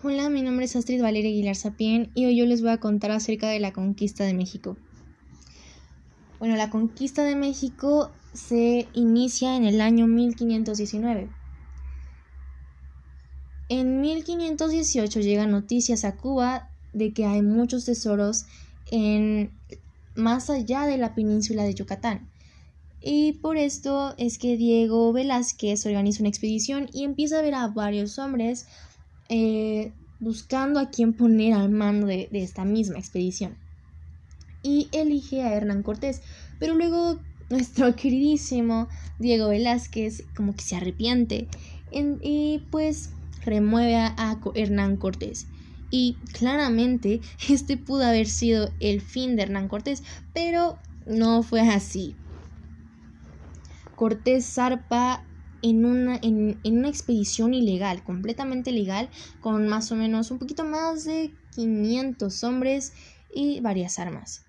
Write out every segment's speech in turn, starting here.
Hola, mi nombre es Astrid Valeria Aguilar Sapien y hoy yo les voy a contar acerca de la conquista de México. Bueno, la conquista de México se inicia en el año 1519. En 1518 llegan noticias a Cuba de que hay muchos tesoros en más allá de la península de Yucatán. Y por esto es que Diego Velázquez organiza una expedición y empieza a ver a varios hombres eh, buscando a quién poner al mando de, esta misma expedición. Y elige a Hernán Cortés. Pero luego nuestro queridísimo Diego Velázquez como que se arrepiente y pues remueve a Hernán Cortés. Y claramente este pudo haber sido el fin de Hernán Cortés, pero no fue así. Cortés zarpa en una, en, una expedición ilegal, completamente legal, con más o menos un poquito más de 500 hombres y varias armas.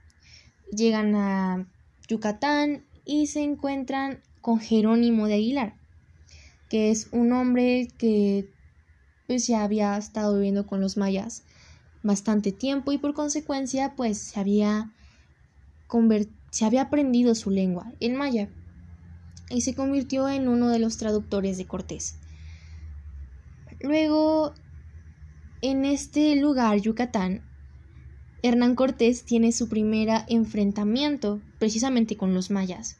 Llegan a Yucatán y se encuentran con Jerónimo de Aguilar, que es un hombre que pues ya había estado viviendo con los mayas bastante tiempo y por consecuencia pues se había se había aprendido su lengua, el maya y se convirtió en uno de los traductores de Cortés. Luego, en este lugar, Yucatán, Hernán Cortés tiene su primer enfrentamiento precisamente con los mayas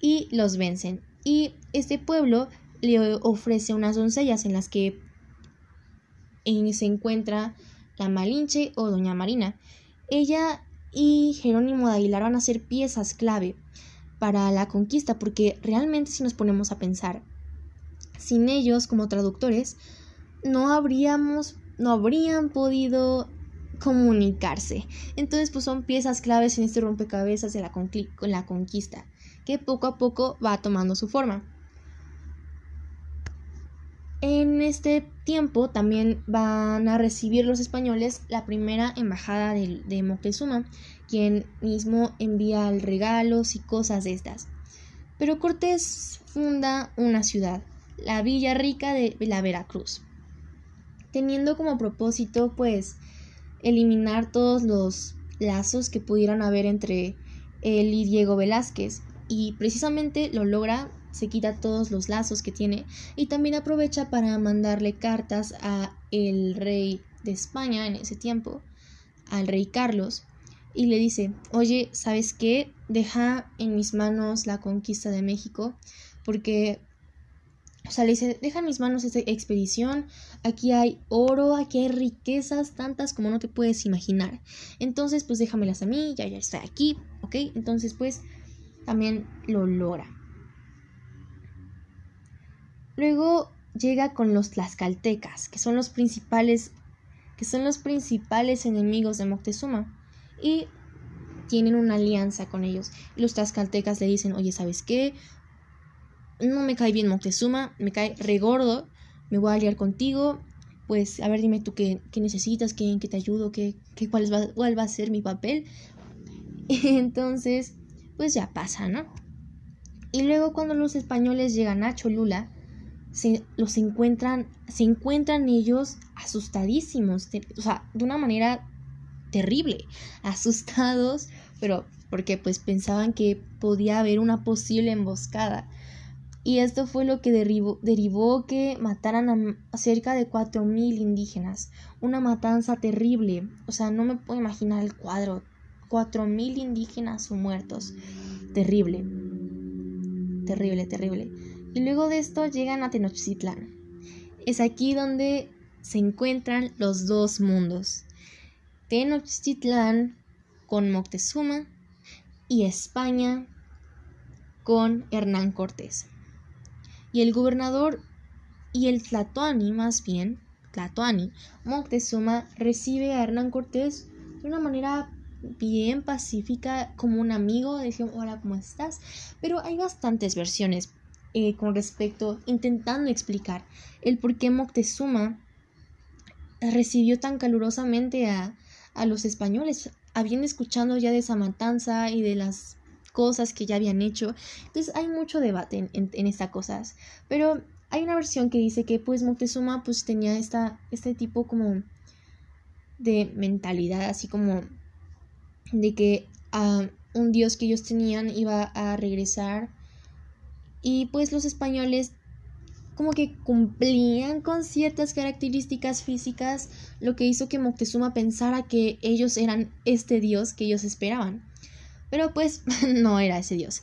y los vencen. Y este pueblo le ofrece unas doncellas en las que se encuentra la Malinche o Doña Marina. Ella y Jerónimo de Aguilar van a ser piezas clave para la conquista, porque realmente si nos ponemos a pensar, sin ellos como traductores, no habríamos, no habrían podido comunicarse. Entonces, pues son piezas claves en este rompecabezas de la, la conquista, que poco a poco va tomando su forma. En este tiempo también van a recibir los españoles la primera embajada de, de Moctezuma, quien mismo envía regalos y cosas de estas. Pero Cortés funda una ciudad, la Villa Rica de la Veracruz, teniendo como propósito pues eliminar todos los lazos que pudieran haber entre él y Diego Velázquez y precisamente lo logra se quita todos los lazos que tiene y también aprovecha para mandarle cartas a el rey de España en ese tiempo, al rey Carlos, y le dice, oye, ¿sabes qué? Deja en mis manos la conquista de México, porque, o sea, le dice, deja en mis manos esta expedición, aquí hay oro, aquí hay riquezas tantas como no te puedes imaginar. Entonces, pues déjamelas a mí, ya, ya estoy aquí, ¿ok? Entonces, pues, también lo logra. Luego llega con los tlaxcaltecas, que son los principales que son los principales enemigos de Moctezuma y tienen una alianza con ellos. Los tlaxcaltecas le dicen, "Oye, ¿sabes qué? No me cae bien Moctezuma, me cae regordo, me voy a aliar contigo. Pues, a ver, dime tú qué, necesitas, qué, qué te ayudo, qué, qué cuál, va, cuál va a ser mi papel." Entonces, pues ya pasa, ¿no? Y luego cuando los españoles llegan a Cholula, se los encuentran, se encuentran ellos asustadísimos, o sea, de una manera terrible, asustados, pero porque pues pensaban que podía haber una posible emboscada. Y esto fue lo que derivó, que mataran a cerca de 4.000 indígenas. Una matanza terrible. O sea, no me puedo imaginar el cuadro. 4.000 indígenas muertos. Terrible. Terrible, terrible. Y luego de esto llegan a Tenochtitlán. Es aquí donde se encuentran los dos mundos. Tenochtitlán con Moctezuma y España con Hernán Cortés. Y el gobernador y el Tlatoani, más bien, Tlatoani, Moctezuma recibe a Hernán Cortés de una manera bien pacífica, como un amigo, decimos, hola, ¿cómo estás? Pero hay bastantes versiones eh, con respecto, intentando explicar el por qué Moctezuma recibió tan calurosamente a, a los españoles, habiendo escuchado ya de esa matanza y de las cosas que ya habían hecho. Entonces hay mucho debate en, en, estas cosas. Pero hay una versión que dice que pues Moctezuma pues tenía esta, este tipo como de mentalidad, así como de que ah, un dios que ellos tenían iba a regresar y pues los españoles como que cumplían con ciertas características físicas, lo que hizo que Moctezuma pensara que ellos eran este dios que ellos esperaban. Pero pues no era ese dios.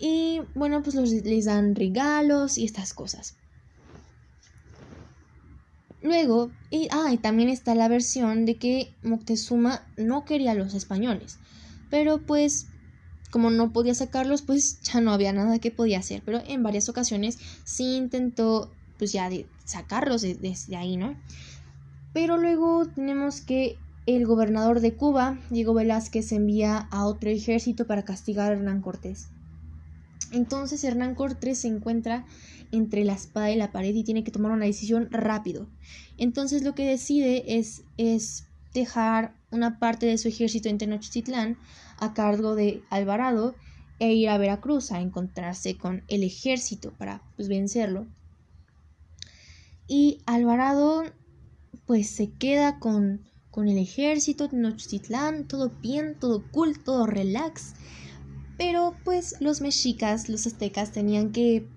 Y bueno, pues les dan regalos y estas cosas. Luego, y, ah, y también está la versión de que Moctezuma no quería a los españoles. Pero pues como no podía sacarlos, pues ya no había nada que podía hacer. Pero en varias ocasiones sí intentó, pues ya de sacarlos desde ahí, ¿no? Pero luego tenemos que el gobernador de Cuba, Diego Velázquez, envía a otro ejército para castigar a Hernán Cortés. Entonces Hernán Cortés se encuentra entre la espada y la pared y tiene que tomar una decisión rápido. Entonces lo que decide es, es dejar una parte de su ejército en Tenochtitlán a cargo de Alvarado e ir a Veracruz a encontrarse con el ejército para pues, vencerlo. Y Alvarado pues se queda con, con el ejército Tenochtitlán, todo bien, todo cool, todo relax. Pero pues los mexicas, los aztecas tenían que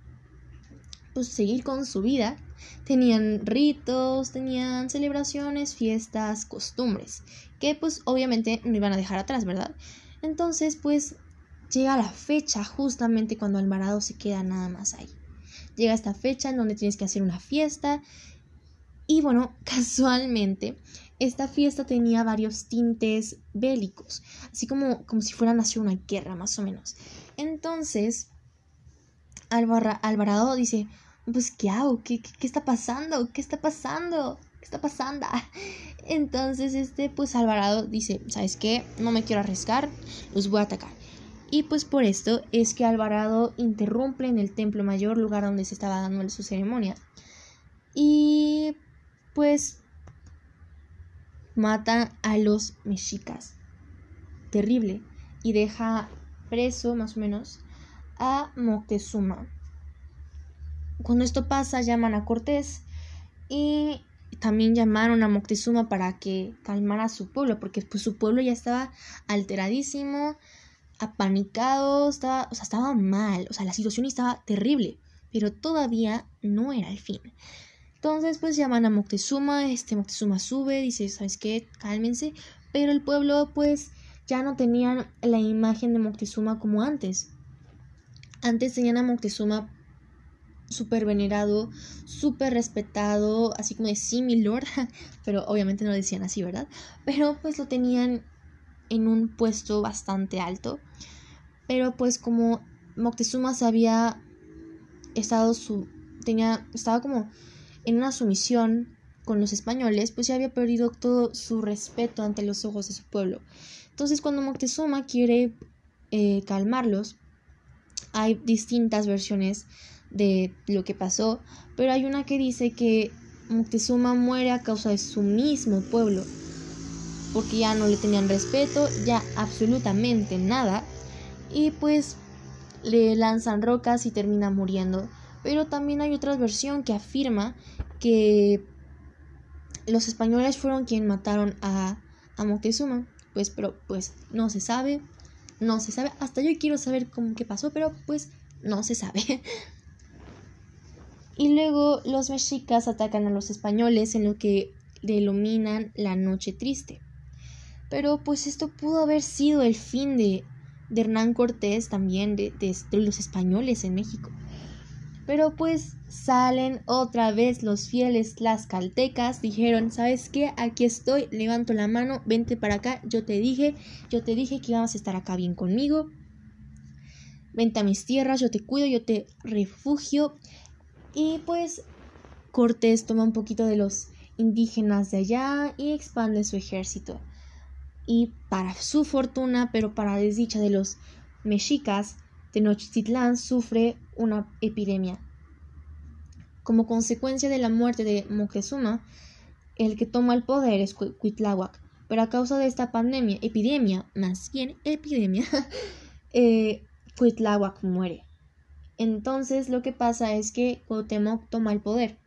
pues seguir con su vida. Tenían ritos, tenían celebraciones, fiestas, costumbres, que pues obviamente no iban a dejar atrás, ¿verdad? Entonces, pues llega la fecha justamente cuando Alvarado se queda nada más ahí. Llega esta fecha en donde tienes que hacer una fiesta. Y bueno, casualmente, esta fiesta tenía varios tintes bélicos, así como, como si fuera nació una guerra, más o menos. Entonces, Alvarado dice, pues, ¿qué hago? ¿Qué, qué, qué está pasando? ¿Qué está pasando? ¿Qué está pasando? Entonces, este, pues Alvarado dice, ¿sabes qué? No me quiero arriesgar, los voy a atacar. Y pues por esto es que Alvarado interrumpe en el templo mayor, lugar donde se estaba dando su ceremonia. Y pues mata a los mexicas. Terrible. Y deja preso, más o menos, a Moctezuma. Cuando esto pasa, llaman a Cortés y también llamaron a Moctezuma para que calmara a su pueblo, porque pues su pueblo ya estaba alteradísimo, apanicado, estaba, o sea, estaba mal, o sea, la situación estaba terrible, pero todavía no era el fin. Entonces, pues llaman a Moctezuma, este Moctezuma sube, dice, ¿sabes qué? Cálmense, pero el pueblo pues ya no tenían la imagen de Moctezuma como antes. Antes tenían a Moctezuma súper venerado, súper respetado, así como de sí, mi lord, pero obviamente no lo decían así, ¿verdad? Pero pues lo tenían en un puesto bastante alto. Pero pues como Moctezuma se había estado su tenía estaba como en una sumisión con los españoles, pues ya había perdido todo su respeto ante los ojos de su pueblo. Entonces cuando Moctezuma quiere eh, calmarlos, hay distintas versiones de lo que pasó, pero hay una que dice que Moctezuma muere a causa de su mismo pueblo, porque ya no le tenían respeto, ya absolutamente nada, y pues le lanzan rocas y termina muriendo. Pero también hay otra versión que afirma que los españoles fueron quienes mataron a, a Moctezuma, pues pero pues no se sabe, no se sabe, hasta yo quiero saber cómo que pasó, pero pues no se sabe. Y luego los mexicas atacan a los españoles en lo que denominan la Noche Triste. Pero pues esto pudo haber sido el fin de, de Hernán Cortés también, de, de, los españoles en México. Pero pues salen otra vez los fieles las caltecas, dijeron, ¿sabes qué? Aquí estoy, levanto la mano, vente para acá, yo te dije, yo te dije que íbamos a estar acá bien conmigo. Vente a mis tierras, yo te cuido, yo te refugio y pues Cortés toma un poquito de los indígenas de allá y expande su ejército. Y para su fortuna, pero para desdicha de los mexicas, Tenochtitlán sufre una epidemia. Como consecuencia de la muerte de Moctezuma, el que toma el poder es Cuitláhuac. Pero a causa de esta pandemia, epidemia, más bien epidemia, eh, muere. Entonces lo que pasa es que Cuauhtémoc toma el poder.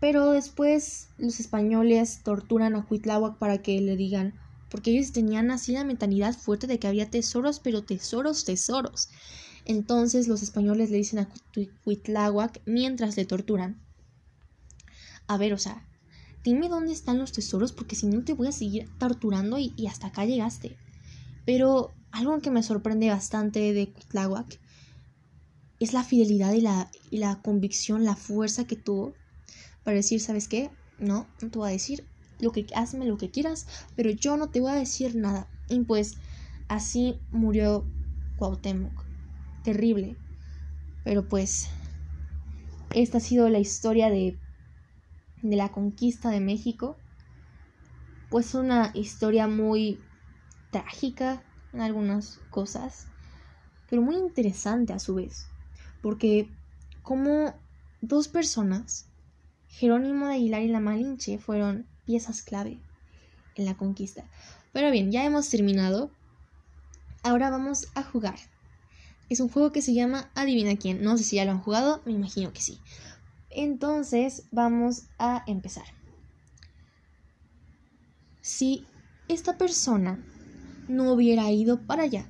Pero después los españoles torturan a Cuitláhuac para que le digan, porque ellos tenían así la mentalidad fuerte de que había tesoros, pero tesoros, tesoros. Entonces los españoles le dicen a Cuitláhuac mientras le torturan. A ver, o sea, dime dónde están los tesoros porque si no te voy a seguir torturando y, hasta acá llegaste. Pero algo que me sorprende bastante de Cuitláhuac es la fidelidad y la, y la convicción, la fuerza que tuvo para decir, ¿sabes qué? No, no te voy a decir lo que hazme lo que quieras, pero yo no te voy a decir nada. Y pues así murió Cuauhtémoc. Terrible. Pero pues esta ha sido la historia de de la conquista de México. Pues una historia muy trágica en algunas cosas, pero muy interesante a su vez, porque como dos personas Jerónimo de Aguilar y la Malinche fueron piezas clave en la conquista. Pero bien, ya hemos terminado. Ahora vamos a jugar. Es un juego que se llama Adivina quién. No sé si ya lo han jugado, me imagino que sí. Entonces vamos a empezar. Si esta persona no hubiera ido para allá,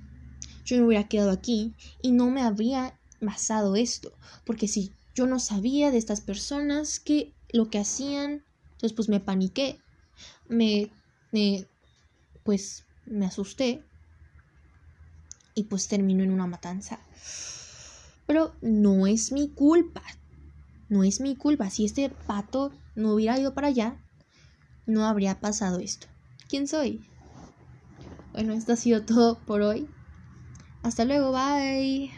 yo me hubiera quedado aquí y no me habría basado esto. Porque si yo no sabía de estas personas que lo que hacían, entonces pues me paniqué, me, me pues me asusté y pues terminó en una matanza. Pero no es mi culpa. No es mi culpa. Si este pato no hubiera ido para allá, no habría pasado esto. ¿Quién soy? Bueno, esto ha sido todo por hoy. Hasta luego, bye.